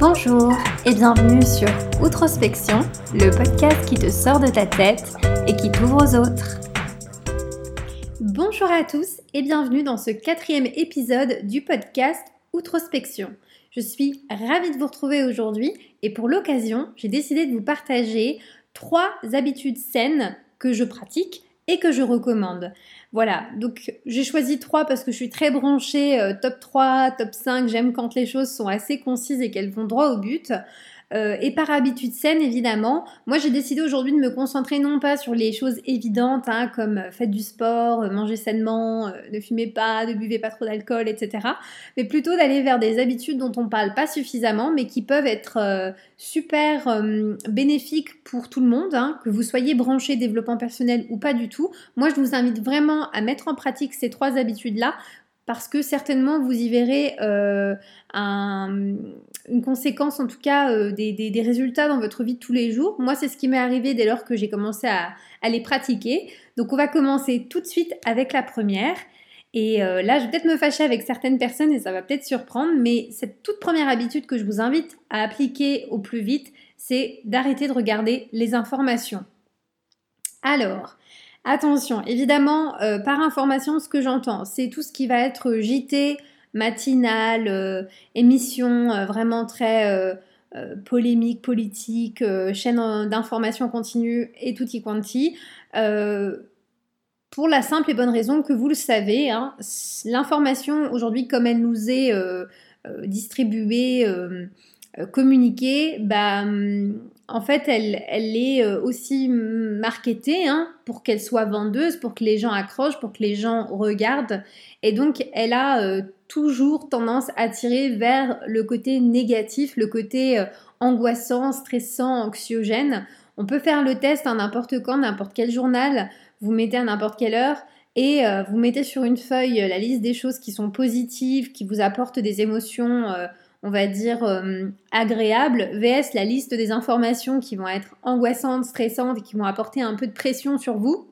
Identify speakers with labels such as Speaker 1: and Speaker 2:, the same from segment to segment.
Speaker 1: Bonjour et bienvenue sur Outrospection, le podcast qui te sort de ta tête et qui t'ouvre aux autres. Bonjour à tous et bienvenue dans ce quatrième épisode du podcast Outrospection. Je suis ravie de vous retrouver aujourd'hui et pour l'occasion, j'ai décidé de vous partager trois habitudes saines que je pratique et que je recommande. Voilà, donc j'ai choisi trois parce que je suis très branchée euh, top 3, top 5, j'aime quand les choses sont assez concises et qu'elles vont droit au but. Euh, et par habitude saine, évidemment, moi j'ai décidé aujourd'hui de me concentrer non pas sur les choses évidentes, hein, comme euh, faites du sport, euh, mangez sainement, ne fumez pas, ne buvez pas trop d'alcool, etc. Mais plutôt d'aller vers des habitudes dont on parle pas suffisamment, mais qui peuvent être super bénéfiques pour tout le monde, hein, que vous soyez branché développement personnel ou pas du tout. Moi, je vous invite vraiment à mettre en pratique ces trois habitudes-là parce que certainement vous y verrez euh, une conséquence, en tout cas euh, des, résultats dans votre vie de tous les jours. Moi, c'est ce qui m'est arrivé dès lors que j'ai commencé à, les pratiquer. Donc, on va commencer tout de suite avec la première. Et euh, là, je vais peut-être me fâcher avec certaines personnes et ça va peut-être surprendre, mais cette toute première habitude que je vous invite à appliquer au plus vite, c'est d'arrêter de regarder les informations. Alors, Attention, évidemment, euh, par information, ce que j'entends, c'est tout ce qui va être JT, matinale, euh, émission euh, vraiment très polémique, politique, chaîne d'information continue et tutti quanti. pour la simple et bonne raison que vous le savez, hein, l'information aujourd'hui, comme elle nous est distribuée, communiquée, bah, hum, en fait, elle, est euh, aussi marketée hein, pour qu'elle soit vendeuse, pour que les gens accrochent, pour que les gens regardent. Et donc, elle a euh, toujours tendance à tirer vers le côté négatif, le côté euh, angoissant, stressant, anxiogène. On peut faire le test à n'importe quand, n'importe quel journal. Vous mettez à n'importe quelle heure et vous mettez sur une feuille la liste des choses qui sont positives, qui vous apportent des émotions on va dire, euh, agréable, VS la liste des informations qui vont être angoissantes, stressantes et qui vont apporter un peu de pression sur vous.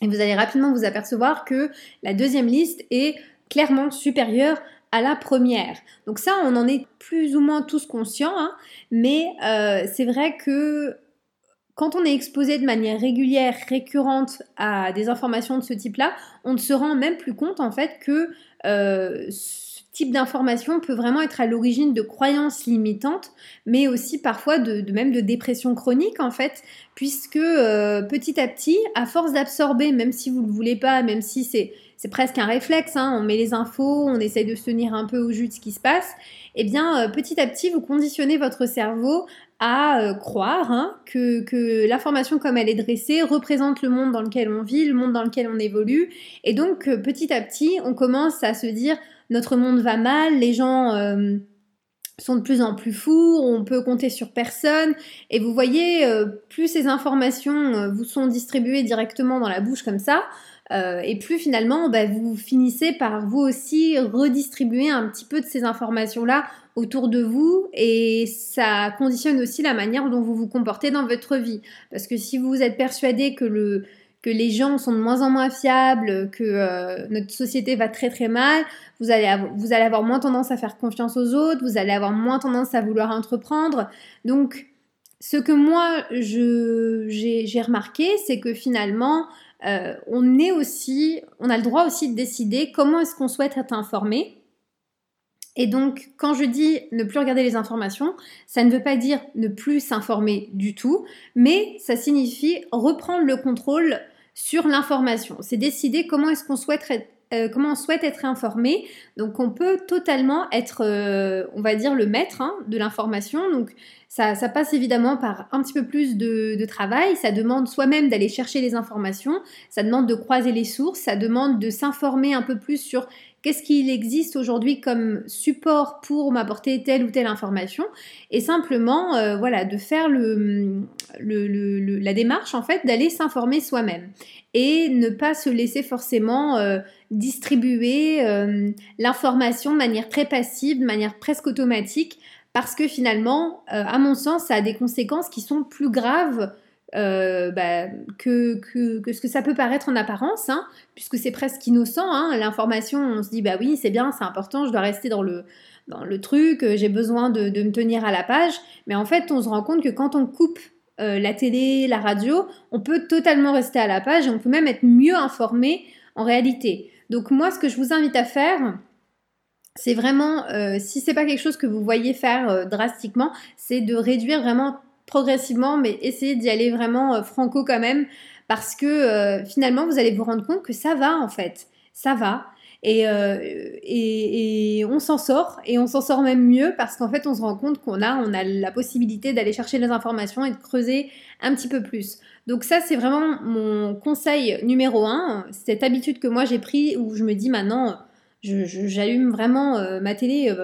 Speaker 1: Et vous allez rapidement vous apercevoir que la deuxième liste est clairement supérieure à la première. Donc ça, on en est plus ou moins tous conscients, hein, mais euh, c'est vrai que quand on est exposé de manière régulière, récurrente à des informations de ce type-là, on ne se rend même plus compte en fait que euh, type d'information peut vraiment être à l'origine de croyances limitantes, mais aussi parfois de, même de dépression chronique en fait, puisque euh, petit à petit, à force d'absorber, même si vous ne le voulez pas, même si c'est c'est presque un réflexe, hein, on met les infos, on essaye de se tenir un peu au jus de ce qui se passe, et eh bien euh, petit à petit vous conditionnez votre cerveau à euh, croire hein, que, que l'information comme elle est dressée représente le monde dans lequel on vit, le monde dans lequel on évolue, et donc petit à petit on commence à se dire notre monde va mal, les gens euh, sont de plus en plus fous, on peut compter sur personne. Et vous voyez, euh, plus ces informations euh, vous sont distribuées directement dans la bouche comme ça, et plus finalement, bah, vous finissez par vous aussi redistribuer un petit peu de ces informations-là autour de vous et ça conditionne aussi la manière dont vous vous comportez dans votre vie. Parce que si vous êtes persuadé que le, que les gens sont de moins en moins fiables, que euh, notre société va très très mal, vous allez, avoir, vous allez avoir moins tendance à faire confiance aux autres, vous allez avoir moins tendance à vouloir entreprendre. Donc, ce que moi j'ai remarqué, c'est que finalement, euh, on est aussi, on a le droit aussi de décider comment est-ce qu'on souhaite être informé. Et donc, quand je dis ne plus regarder les informations, ça ne veut pas dire ne plus s'informer du tout, mais ça signifie reprendre le contrôle sur l'information. C'est décider comment est-ce qu'on souhaite euh, comment on souhaite être informé. Donc on peut totalement être, euh, on va dire, le maître hein, de l'information. Donc ça, passe évidemment par un petit peu plus de, travail. Ça demande soi-même d'aller chercher les informations. Ça demande de croiser les sources. Ça demande de s'informer un peu plus sur qu'est-ce qu'il existe aujourd'hui comme support pour m'apporter telle ou telle information et simplement euh, voilà de faire la démarche en fait d'aller s'informer soi-même et ne pas se laisser forcément euh, distribuer euh, l'information de manière très passive, de manière presque automatique parce que finalement, à mon sens, ça a des conséquences qui sont plus graves euh, bah, que, ce que ça peut paraître en apparence, hein, puisque c'est presque innocent. Hein, l'information, on se dit, bah oui, c'est bien, c'est important, je dois rester dans le, dans le truc, euh, j'ai besoin de, me tenir à la page. Mais en fait, on se rend compte que quand on coupe euh, la télé, la radio, on peut totalement rester à la page et on peut même être mieux informé en réalité. Donc moi, ce que je vous invite à faire, c'est vraiment, si c'est pas quelque chose que vous voyez faire drastiquement, c'est de réduire vraiment progressivement, mais essayez d'y aller vraiment euh, franco quand même, parce que euh, finalement, vous allez vous rendre compte que ça va en fait, ça va. Et, euh, et, on s'en sort, et on s'en sort même mieux parce qu'en fait, on se rend compte qu'on a, on a la possibilité d'aller chercher les informations et de creuser un petit peu plus. Donc ça, c'est vraiment mon conseil numéro un, cette habitude que moi j'ai pris où je me dis maintenant, j'allume vraiment ma télé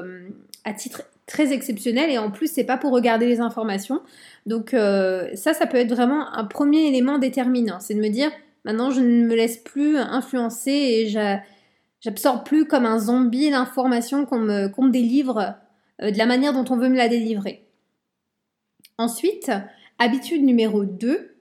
Speaker 1: à titre très exceptionnel et en plus c'est pas pour regarder les informations. Donc euh, ça, ça peut être vraiment un premier élément déterminant, c'est de me dire maintenant je ne me laisse plus influencer et j'absorbe plus comme un zombie l'information qu'on me, délivre euh, de la manière dont on veut me la délivrer. Ensuite, habitude numéro 2,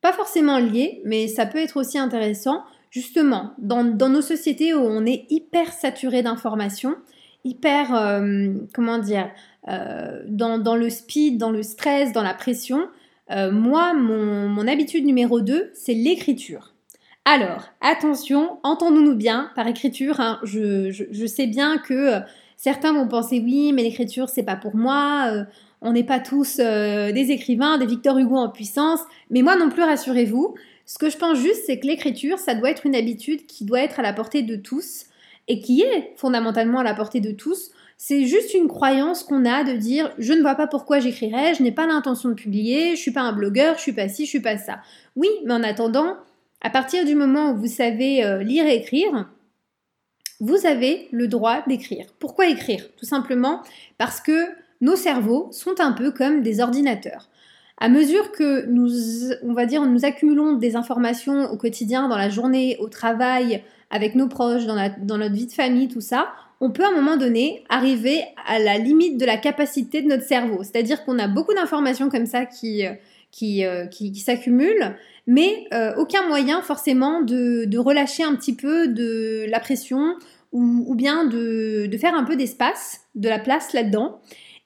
Speaker 1: pas forcément liée, mais ça peut être aussi intéressant. Justement, dans, nos sociétés où on est hyper saturé d'informations, hyper, euh, comment dire, euh, dans, le speed, dans le stress, dans la pression. Euh, moi, mon, habitude numéro 2, c'est l'écriture. Alors, attention, entendons-nous bien par écriture. Hein. je, sais bien que certains vont penser oui, mais l'écriture, c'est pas pour moi. on n'est pas tous des écrivains, des Victor Hugo en puissance. Mais moi non plus, rassurez-vous. Ce que je pense juste, c'est que l'écriture, ça doit être une habitude qui doit être à la portée de tous et qui est fondamentalement à la portée de tous. C'est juste une croyance qu'on a de dire je ne vois pas pourquoi j'écrirais, je n'ai pas l'intention de publier, je suis pas un blogueur, je suis pas ci, je suis pas ça. Oui, mais en attendant, à partir du moment où vous savez euh, lire et écrire, vous avez le droit d'écrire. Pourquoi écrire? Tout simplement parce que nos cerveaux sont un peu comme des ordinateurs. À mesure que nous, on va dire, nous accumulons des informations au quotidien, dans la journée, au travail, avec nos proches, dans, notre vie de famille, tout ça, on peut à un moment donné arriver à la limite de la capacité de notre cerveau. C'est-à-dire qu'on a beaucoup d'informations comme ça qui, euh, euh, qui, s'accumulent, mais euh, aucun moyen forcément de, relâcher un petit peu de la pression ou, bien de, de, faire un peu d'espace, de la place là-dedans.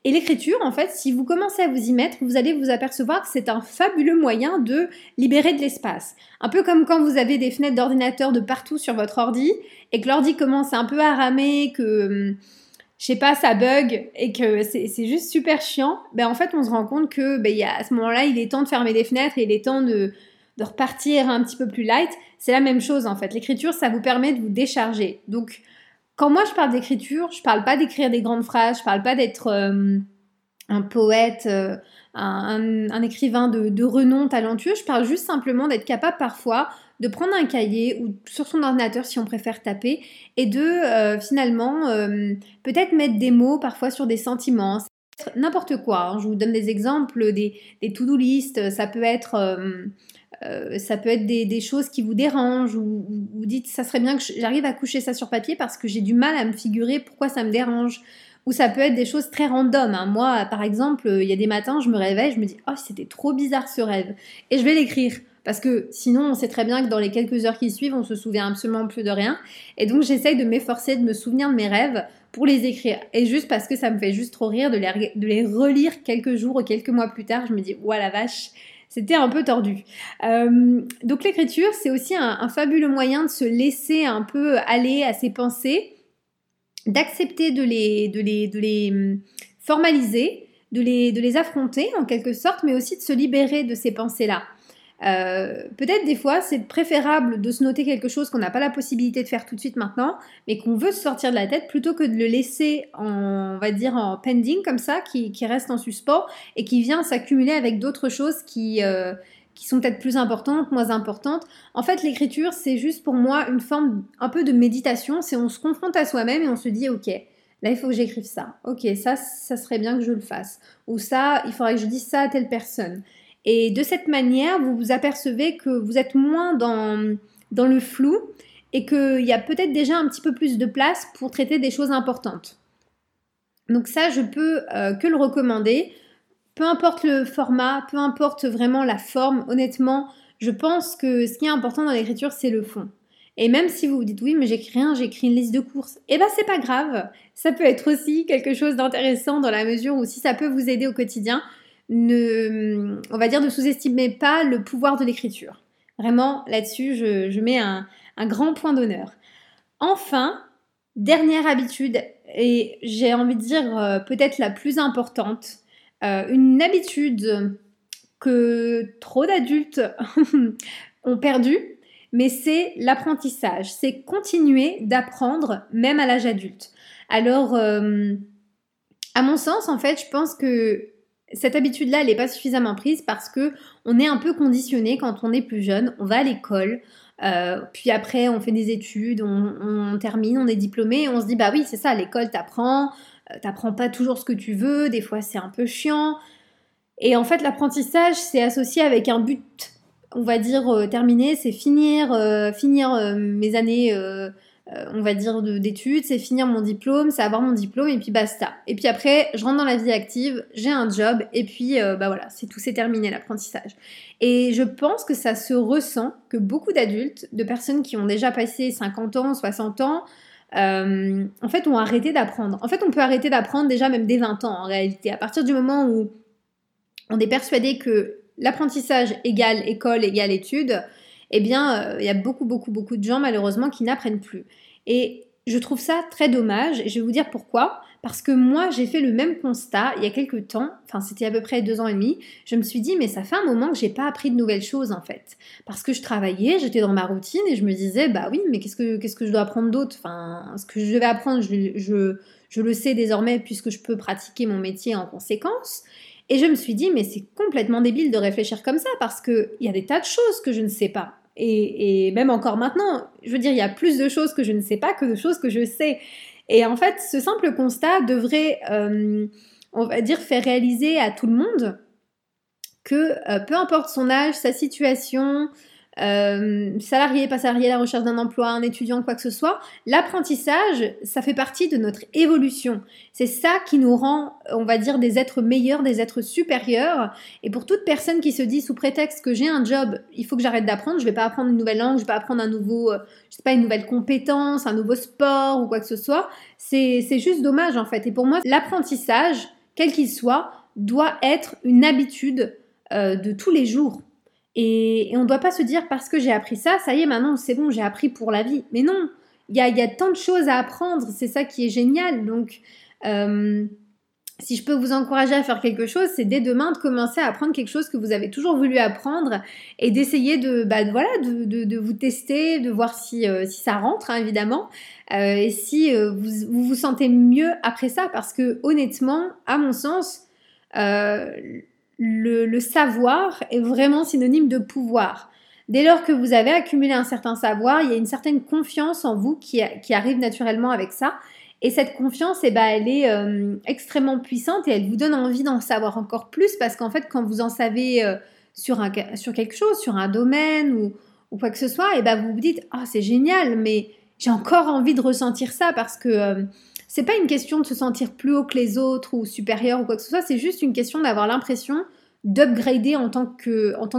Speaker 1: Et l'écriture, en fait, si vous commencez à vous y mettre, vous allez vous apercevoir que c'est un fabuleux moyen de libérer de l'espace. Un peu comme quand vous avez des fenêtres d'ordinateur de partout sur votre ordi et que l'ordi commence un peu à ramer, que je sais pas, ça bug et que c'est juste super chiant, ben en fait on se rend compte que ben, à ce moment-là il est temps de fermer les fenêtres et il est temps de, de repartir un petit peu plus light. C'est la même chose en fait. L'écriture ça vous permet de vous décharger. Donc quand moi je parle d'écriture, je parle pas d'écrire des grandes phrases, je parle pas d'être euh, un poète, euh, un, écrivain de, renom talentueux, je parle juste simplement d'être capable parfois de prendre un cahier ou sur son ordinateur si on préfère taper et de euh, finalement peut-être mettre des mots parfois sur des sentiments. N'importe quoi, hein. je vous donne des exemples, des, to-do list, ça peut être ça peut être des, choses qui vous dérangent ou vous dites ça serait bien que j'arrive à coucher ça sur papier parce que j'ai du mal à me figurer pourquoi ça me dérange. Ou ça peut être des choses très random. Hein. Moi, par exemple, il y a des matins, je me réveille, je me dis oh c'était trop bizarre ce rêve et je vais l'écrire. Parce que sinon, on sait très bien que dans les quelques heures qui suivent, on se souvient absolument plus de rien. Et donc, j'essaye de m'efforcer de me souvenir de mes rêves pour les écrire. Et juste parce que ça me fait juste trop rire de les, de les relire quelques jours ou quelques mois plus tard, je me dis, ouais la vache, c'était un peu tordu. Euh, donc l'écriture, c'est aussi un, fabuleux moyen de se laisser un peu aller à ses pensées, d'accepter de les, hum, formaliser, de les, de les affronter en quelque sorte, mais aussi de se libérer de ces pensées-là. Euh, peut-être des fois, c'est préférable de se noter quelque chose qu'on n'a pas la possibilité de faire tout de suite maintenant, mais qu'on veut se sortir de la tête plutôt que de le laisser en, on va dire, en pending comme ça, qui, reste en suspens et qui vient s'accumuler avec d'autres choses qui, euh, qui sont peut-être plus importantes, moins importantes. En fait, l'écriture, c'est juste pour moi une forme un peu de méditation. C'est on se confronte à soi-même et on se dit, ok, Là, il faut que j'écrive ça. Ok, ça, ça serait bien que je le fasse. Ou ça, il faudrait que je dise ça à telle personne. Et de cette manière, vous vous apercevez que vous êtes moins dans, le flou et qu'il y a peut-être déjà un petit peu plus de place pour traiter des choses importantes. Donc ça, je peux euh, que le recommander. peu importe le format, peu importe vraiment la forme, honnêtement, je pense que ce qui est important dans l'écriture, c'est le fond. Et même si vous vous dites oui, mais j'écris rien, j'écris une liste de courses, eh ben c'est pas grave. Ça peut être aussi quelque chose d'intéressant dans la mesure où si ça peut vous aider au quotidien, ne, on va dire, ne sous-estimez pas le pouvoir de l'écriture. Vraiment, là-dessus, je, mets un, grand point d'honneur. Enfin, dernière habitude, et j'ai envie de dire euh, peut-être la plus importante, euh, une habitude que trop d'adultes ont perdu, mais c'est l'apprentissage, c'est continuer d'apprendre même à l'âge adulte. Alors, euh, à mon sens, en fait, je pense que cette habitude-là, elle n'est pas suffisamment prise parce que on est un peu conditionné quand on est plus jeune. On va à l'école, euh, puis après on fait des études, on, termine, on est diplômé, on se dit bah oui c'est ça, l'école t'apprend, euh, t'apprends pas toujours ce que tu veux, des fois c'est un peu chiant. Et en fait l'apprentissage c'est associé avec un but, on va dire euh, terminé, c'est finir, finir mes années euh, on va dire, d'études, c'est finir mon diplôme, c'est avoir mon diplôme et puis basta. Et puis après, je rentre dans la vie active, j'ai un job et puis euh, bah voilà, c'est tout, c'est terminé l'apprentissage. Et je pense que ça se ressent que beaucoup d'adultes, de personnes qui ont déjà passé 50 ans, 60 ans, euh, en fait, ont arrêté d'apprendre. En fait, on peut arrêter d'apprendre déjà même dès 20 ans en réalité. À partir du moment où on est persuadé que l'apprentissage égale école égale études, eh bien, euh, il y a beaucoup, beaucoup, beaucoup de gens malheureusement qui n'apprennent plus. Et je trouve ça très dommage, et je vais vous dire pourquoi. Parce que moi, j'ai fait le même constat il y a quelques temps, enfin c'était à peu près deux ans et demi, je me suis dit, mais ça fait un moment que j'ai pas appris de nouvelles choses en fait. Parce que je travaillais, j'étais dans ma routine et je me disais, bah oui, mais qu'est-ce que, que je dois apprendre d'autre? Enfin, ce que je devais apprendre, je, je, je le sais désormais puisque je peux pratiquer mon métier en conséquence. Et je me suis dit, mais c'est complètement débile de réfléchir comme ça parce qu'il y a des tas de choses que je ne sais pas. Et, même encore maintenant, je veux dire, il y a plus de choses que je ne sais pas que de choses que je sais. Et en fait, ce simple constat devrait, euh, on va dire, faire réaliser à tout le monde que euh, peu importe son âge, sa situation, euh, salarié, pas salarié, la recherche d'un emploi, un étudiant, quoi que ce soit, l'apprentissage, ça fait partie de notre évolution. C'est ça qui nous rend, on va dire, des êtres meilleurs, des êtres supérieurs. Et pour toute personne qui se dit sous prétexte que j'ai un job, il faut que j'arrête d'apprendre, je vais pas apprendre une nouvelle langue, je vais pas apprendre un nouveau, euh, je sais pas, une nouvelle compétence, un nouveau sport ou quoi que ce soit, c'est juste dommage en fait. Et pour moi, l'apprentissage, quel qu'il soit, doit être une habitude euh, de tous les jours. Et, on ne doit pas se dire parce que j'ai appris ça, ça y est, maintenant c'est bon, j'ai appris pour la vie. Mais non, il y a, tant de choses à apprendre, c'est ça qui est génial. Donc, euh, si je peux vous encourager à faire quelque chose, c'est dès demain de commencer à apprendre quelque chose que vous avez toujours voulu apprendre et d'essayer de, bah, voilà, de, vous tester, de voir si, euh, si ça rentre, hein, évidemment, euh, et si vous, vous, vous sentez mieux après ça. Parce que honnêtement, à mon sens, le, savoir est vraiment synonyme de pouvoir. Dès lors que vous avez accumulé un certain savoir, il y a une certaine confiance en vous qui, arrive naturellement avec ça. Et cette confiance, eh ben, elle est euh, extrêmement puissante et elle vous donne envie d'en savoir encore plus parce qu'en fait, quand vous en savez euh, sur, quelque chose, sur un domaine ou, quoi que ce soit, eh ben, vous vous dites Ah, c'est génial, mais j'ai encore envie de ressentir ça parce que euh, c'est pas une question de se sentir plus haut que les autres ou supérieur ou quoi que ce soit, c'est juste une question d'avoir l'impression d'upgrader en tant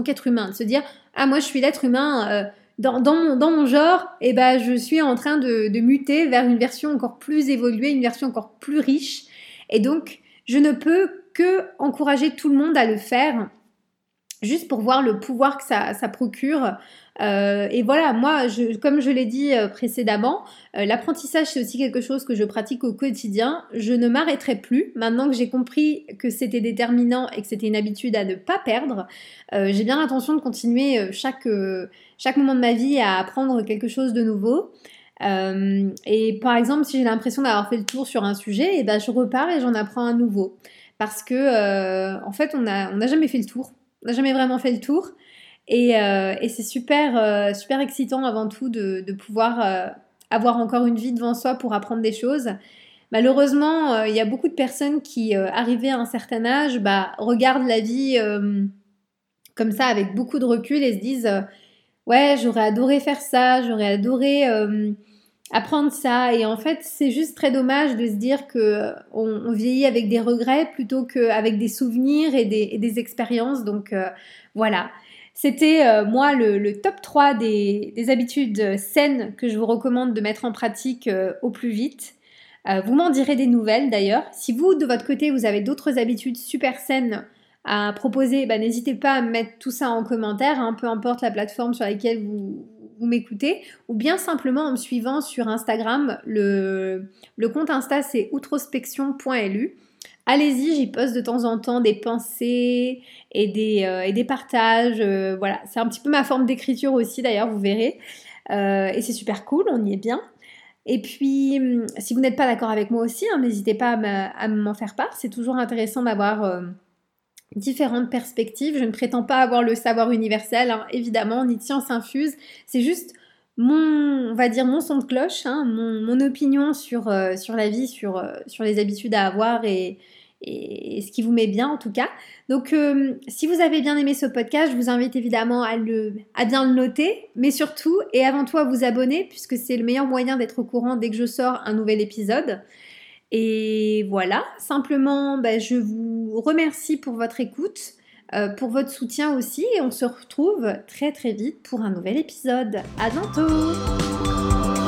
Speaker 1: qu'être humain, de se dire ah moi je suis l'être humain euh, dans, dans, mon, dans, mon, genre, et eh ben je suis en train de, de, muter vers une version encore plus évoluée, une version encore plus riche, et donc je ne peux que encourager tout le monde à le faire, juste pour voir le pouvoir que ça, ça procure euh, et voilà, moi, comme je l'ai dit euh, précédemment, euh, l'apprentissage, c'est aussi quelque chose que je pratique au quotidien. Je ne m'arrêterai plus. Maintenant que j'ai compris que c'était déterminant et que c'était une habitude à ne pas perdre, j'ai bien l'intention de continuer chaque, chaque moment de ma vie à apprendre quelque chose de nouveau. et par exemple, si j'ai l'impression d'avoir fait le tour sur un sujet, et eh ben, je repars et j'en apprends un nouveau. Parce que, en fait, on n'a on jamais fait le tour. On n'a jamais vraiment fait le tour. Euh, et, c'est super, euh, super excitant avant tout de, pouvoir euh, avoir encore une vie devant soi pour apprendre des choses. Malheureusement, il y a beaucoup de personnes qui, arrivées à un certain âge, bah, regardent la vie comme ça avec beaucoup de recul et se disent Ouais, j'aurais adoré faire ça, j'aurais adoré apprendre ça. Et en fait, c'est juste très dommage de se dire que on, vieillit avec des regrets plutôt qu'avec des souvenirs et des, expériences. Donc voilà. C'était moi le, top 3 des, habitudes saines que je vous recommande de mettre en pratique au plus vite. vous m'en direz des nouvelles d'ailleurs. Si vous, de votre côté, vous avez d'autres habitudes super saines à proposer, bah, n'hésitez pas à mettre tout ça en commentaire, hein, peu importe la plateforme sur laquelle vous, m'écoutez, ou bien simplement en me suivant sur Instagram. Le, compte Insta, c'est outrospection.lu. Allez-y, j'y poste de temps en temps des pensées et des, euh, partages. Euh, voilà, c'est un petit peu ma forme d'écriture aussi, d'ailleurs, vous verrez. Euh, et c'est super cool, on y est bien. Et puis, hum, si vous n'êtes pas d'accord avec moi aussi, hein, n'hésitez pas à m'en faire part. C'est toujours intéressant d'avoir différentes perspectives. Je ne prétends pas avoir le savoir universel, hein, évidemment, ni de science infuse. C'est juste mon, on va dire, mon son de cloche, hein, mon, opinion sur, euh, sur la vie, sur, euh, sur les habitudes à avoir et, et, ce qui vous met bien en tout cas. Donc, euh, si vous avez bien aimé ce podcast, je vous invite évidemment à, le, à bien le noter, mais surtout et avant tout à vous abonner, puisque c'est le meilleur moyen d'être au courant dès que je sors un nouvel épisode. Et voilà, simplement, ben, je vous remercie pour votre écoute, euh, pour votre soutien aussi, et on se retrouve très très vite pour un nouvel épisode. À bientôt